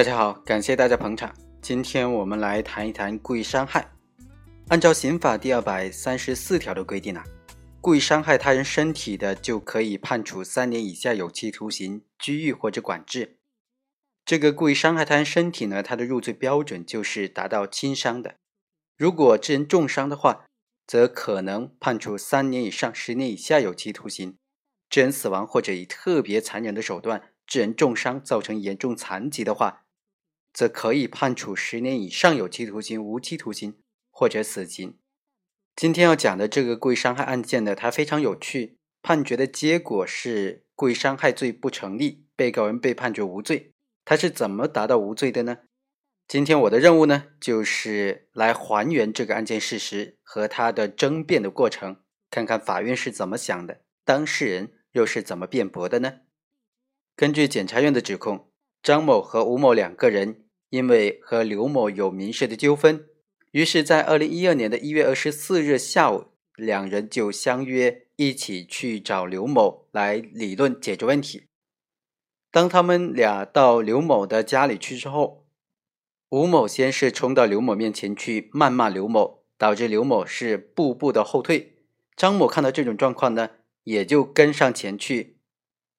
大家好，感谢大家捧场。今天我们来谈一谈故意伤害。按照刑法第二百三十四条的规定啊，故意伤害他人身体的，就可以判处三年以下有期徒刑、拘役或者管制。这个故意伤害他人身体呢，它的入罪标准就是达到轻伤的。如果致人重伤的话，则可能判处三年以上十年以下有期徒刑；致人死亡或者以特别残忍的手段致人重伤，造成严重残疾的话，则可以判处十年以上有期徒刑、无期徒刑或者死刑。今天要讲的这个故意伤害案件呢，它非常有趣。判决的结果是故意伤害罪不成立，被告人被判决无罪。他是怎么达到无罪的呢？今天我的任务呢，就是来还原这个案件事实和他的争辩的过程，看看法院是怎么想的，当事人又是怎么辩驳的呢？根据检察院的指控，张某和吴某两个人因为和刘某有民事的纠纷，于是，在二零一二年的一月二十四日下午，两人就相约一起去找刘某来理论解决问题。当他们俩到刘某的家里去之后，吴某先是冲到刘某面前去谩骂刘某，导致刘某是步步的后退。张某看到这种状况呢，也就跟上前去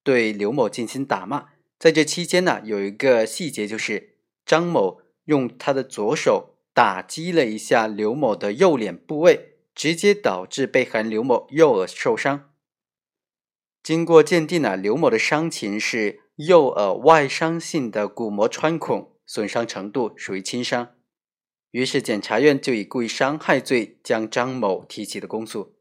对刘某进行打骂。在这期间呢，有一个细节就是张某用他的左手打击了一下刘某的右脸部位，直接导致被害人刘某右耳受伤。经过鉴定呢，刘某的伤情是。右耳外伤性的鼓膜穿孔损伤程度属于轻伤，于是检察院就以故意伤害罪将张某提起了公诉。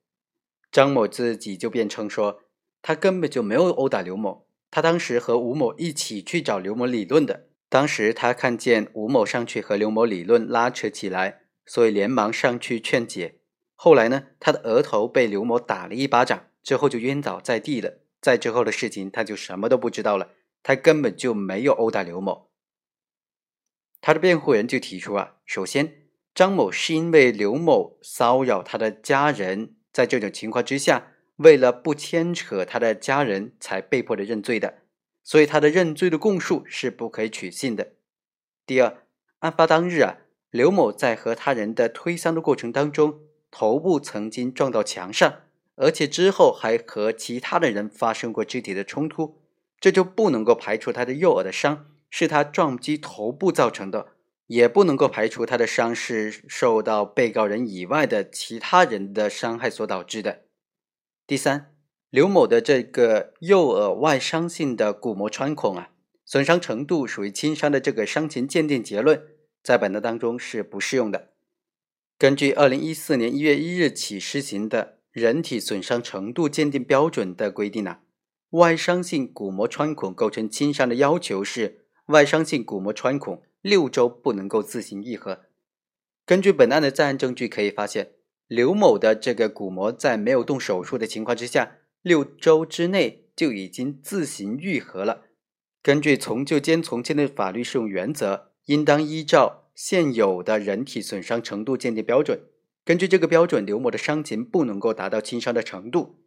张某自己就辩称说，他根本就没有殴打刘某，他当时和吴某一起去找刘某理论的。当时他看见吴某上去和刘某理论拉扯起来，所以连忙上去劝解。后来呢，他的额头被刘某打了一巴掌，之后就晕倒在地了。在之后的事情，他就什么都不知道了。他根本就没有殴打刘某。他的辩护人就提出啊，首先张某是因为刘某骚扰他的家人，在这种情况之下，为了不牵扯他的家人，才被迫的认罪的，所以他的认罪的供述是不可以取信的。第二，案发当日啊，刘某在和他人的推搡的过程当中，头部曾经撞到墙上，而且之后还和其他的人发生过肢体的冲突。这就不能够排除他的右耳的伤是他撞击头部造成的，也不能够排除他的伤是受到被告人以外的其他人的伤害所导致的。第三，刘某的这个右耳外伤性的鼓膜穿孔啊，损伤程度属于轻伤的这个伤情鉴定结论，在本案当中是不适用的。根据二零一四年一月一日起施行的人体损伤程度鉴定标准的规定呢。外伤性鼓膜穿孔构成轻伤的要求是，外伤性鼓膜穿孔六周不能够自行愈合。根据本案的在案证据可以发现，刘某的这个鼓膜在没有动手术的情况之下，六周之内就已经自行愈合了。根据从旧兼从轻的法律适用原则，应当依照现有的人体损伤程度鉴定标准。根据这个标准，刘某的伤情不能够达到轻伤的程度，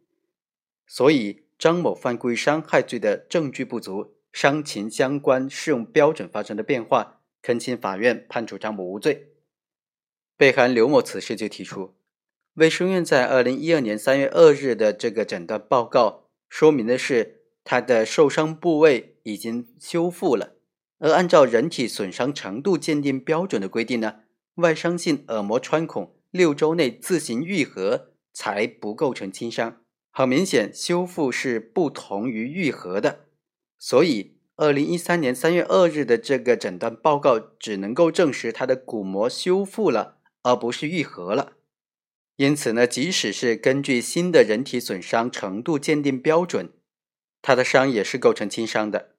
所以。张某犯故意伤害罪的证据不足，伤情相关适用标准发生了变化，恳请法院判处张某无罪。被害人刘某此时就提出，卫生院在二零一二年三月二日的这个诊断报告说明的是他的受伤部位已经修复了，而按照人体损伤程度鉴定标准的规定呢，外伤性耳膜穿孔六周内自行愈合才不构成轻伤。很明显，修复是不同于愈合的，所以二零一三年三月二日的这个诊断报告只能够证实他的鼓膜修复了，而不是愈合了。因此呢，即使是根据新的人体损伤程度鉴定标准，他的伤也是构成轻伤的。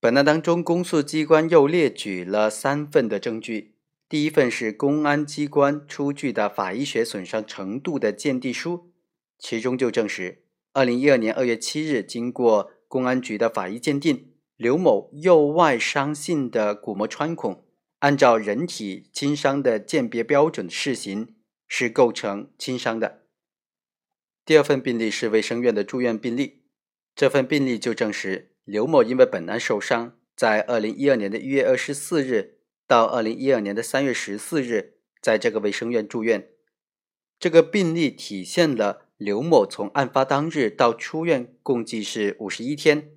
本案当中，公诉机关又列举了三份的证据，第一份是公安机关出具的法医学损伤程度的鉴定书。其中就证实，二零一二年二月七日，经过公安局的法医鉴定，刘某右外伤性的鼓膜穿孔，按照人体轻伤的鉴别标准试行，是构成轻伤的。第二份病例是卫生院的住院病例，这份病例就证实刘某因为本案受伤，在二零一二年的一月二十四日到二零一二年的三月十四日，在这个卫生院住院。这个病例体现了刘某从案发当日到出院共计是五十一天。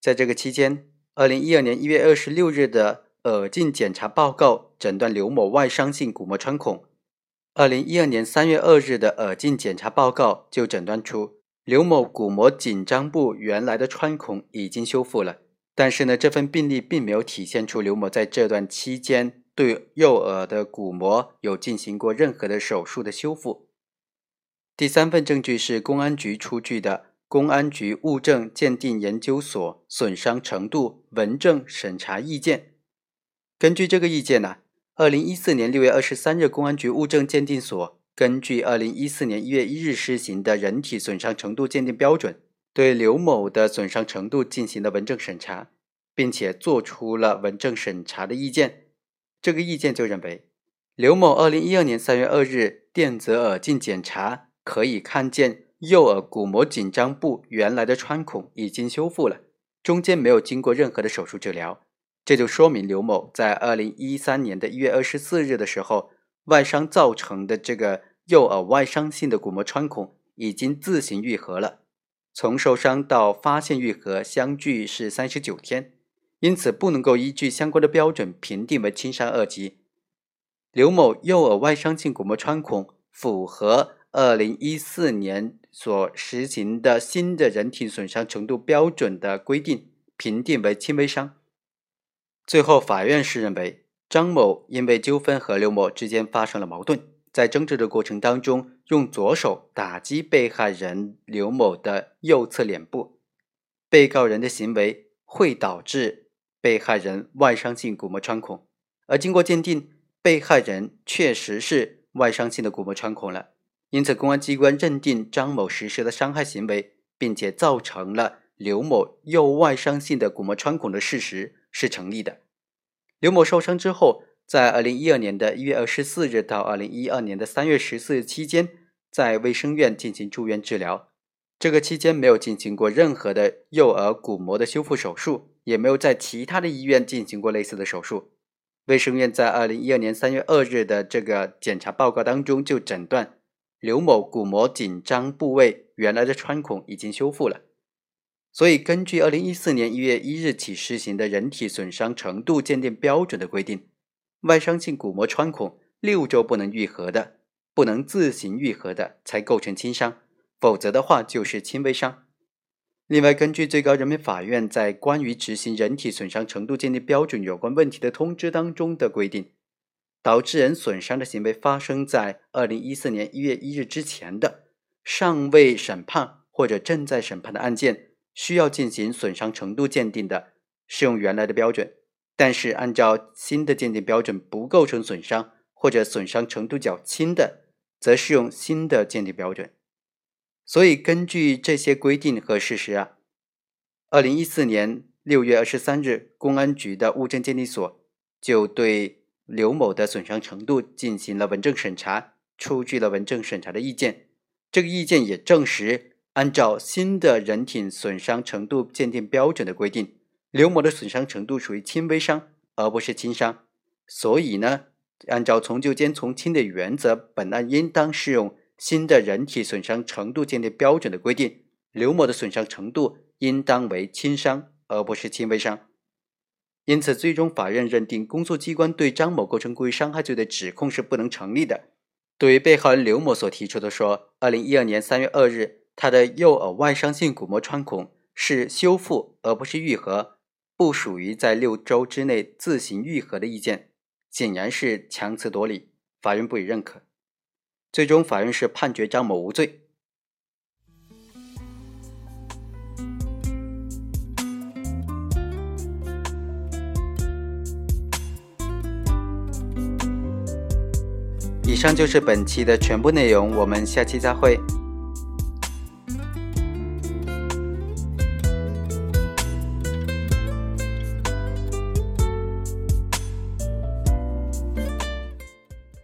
在这个期间，二零一二年一月二十六日的耳镜检查报告诊断刘某外伤性鼓膜穿孔。二零一二年三月二日的耳镜检查报告就诊断出刘某鼓膜紧张部原来的穿孔已经修复了，但是呢，这份病例并没有体现出刘某在这段期间对右耳的鼓膜有进行过任何的手术的修复。第三份证据是公安局出具的公安局物证鉴定研究所损伤程度文证审查意见。根据这个意见呢。二零一四年六月二十三日，公安局物证鉴定所根据二零一四年一月一日施行的人体损伤程度鉴定标准，对刘某的损伤程度进行了文证审查，并且作出了文证审查的意见。这个意见就认为，刘某二零一二年三月二日电子耳镜检查可以看见右耳鼓膜紧张部原来的穿孔已经修复了，中间没有经过任何的手术治疗。这就说明刘某在二零一三年的一月二十四日的时候，外伤造成的这个右耳外伤性的鼓膜穿孔已经自行愈合了。从受伤到发现愈合相距是三十九天，因此不能够依据相关的标准评定为轻伤二级。刘某右耳外伤性鼓膜穿孔符合二零一四年所实行的新的人体损伤程度标准的规定，评定为轻微伤。最后，法院是认为张某因为纠纷和刘某之间发生了矛盾，在争执的过程当中，用左手打击被害人刘某的右侧脸部，被告人的行为会导致被害人外伤性鼓膜穿孔，而经过鉴定，被害人确实是外伤性的鼓膜穿孔了，因此公安机关认定张某实施了伤害行为，并且造成了刘某右外伤性的鼓膜穿孔的事实。是成立的。刘某受伤之后，在二零一二年的一月二十四日到二零一二年的三月十四日期间，在卫生院进行住院治疗。这个期间没有进行过任何的幼儿鼓膜的修复手术，也没有在其他的医院进行过类似的手术。卫生院在二零一二年三月二日的这个检查报告当中就诊断，刘某鼓膜紧张部位原来的穿孔已经修复了。所以，根据二零一四年一月一日起施行的人体损伤程度鉴定标准的规定，外伤性鼓膜穿孔六周不能愈合的，不能自行愈合的，才构成轻伤；否则的话，就是轻微伤。另外，根据最高人民法院在关于执行人体损伤程度鉴定标准有关问题的通知当中的规定，导致人损伤的行为发生在二零一四年一月一日之前的，尚未审判或者正在审判的案件。需要进行损伤程度鉴定的，适用原来的标准；但是按照新的鉴定标准不构成损伤或者损伤程度较轻的，则适用新的鉴定标准。所以，根据这些规定和事实啊，二零一四年六月二十三日，公安局的物证鉴定所就对刘某的损伤程度进行了文证审查，出具了文证审查的意见。这个意见也证实。按照新的人体损伤程度鉴定标准的规定，刘某的损伤程度属于轻微伤，而不是轻伤。所以呢，按照从旧兼从轻的原则，本案应当适用新的人体损伤程度鉴定标准的规定，刘某的损伤程度应当为轻伤，而不是轻微伤。因此，最终法院认定公诉机关对张某构成故意伤害罪的指控是不能成立的。对于被害人刘某所提出的说，二零一二年三月二日。他的右耳外伤性鼓膜穿孔是修复而不是愈合，不属于在六周之内自行愈合的意见，显然是强词夺理，法院不予认可。最终，法院是判决张某无罪。以上就是本期的全部内容，我们下期再会。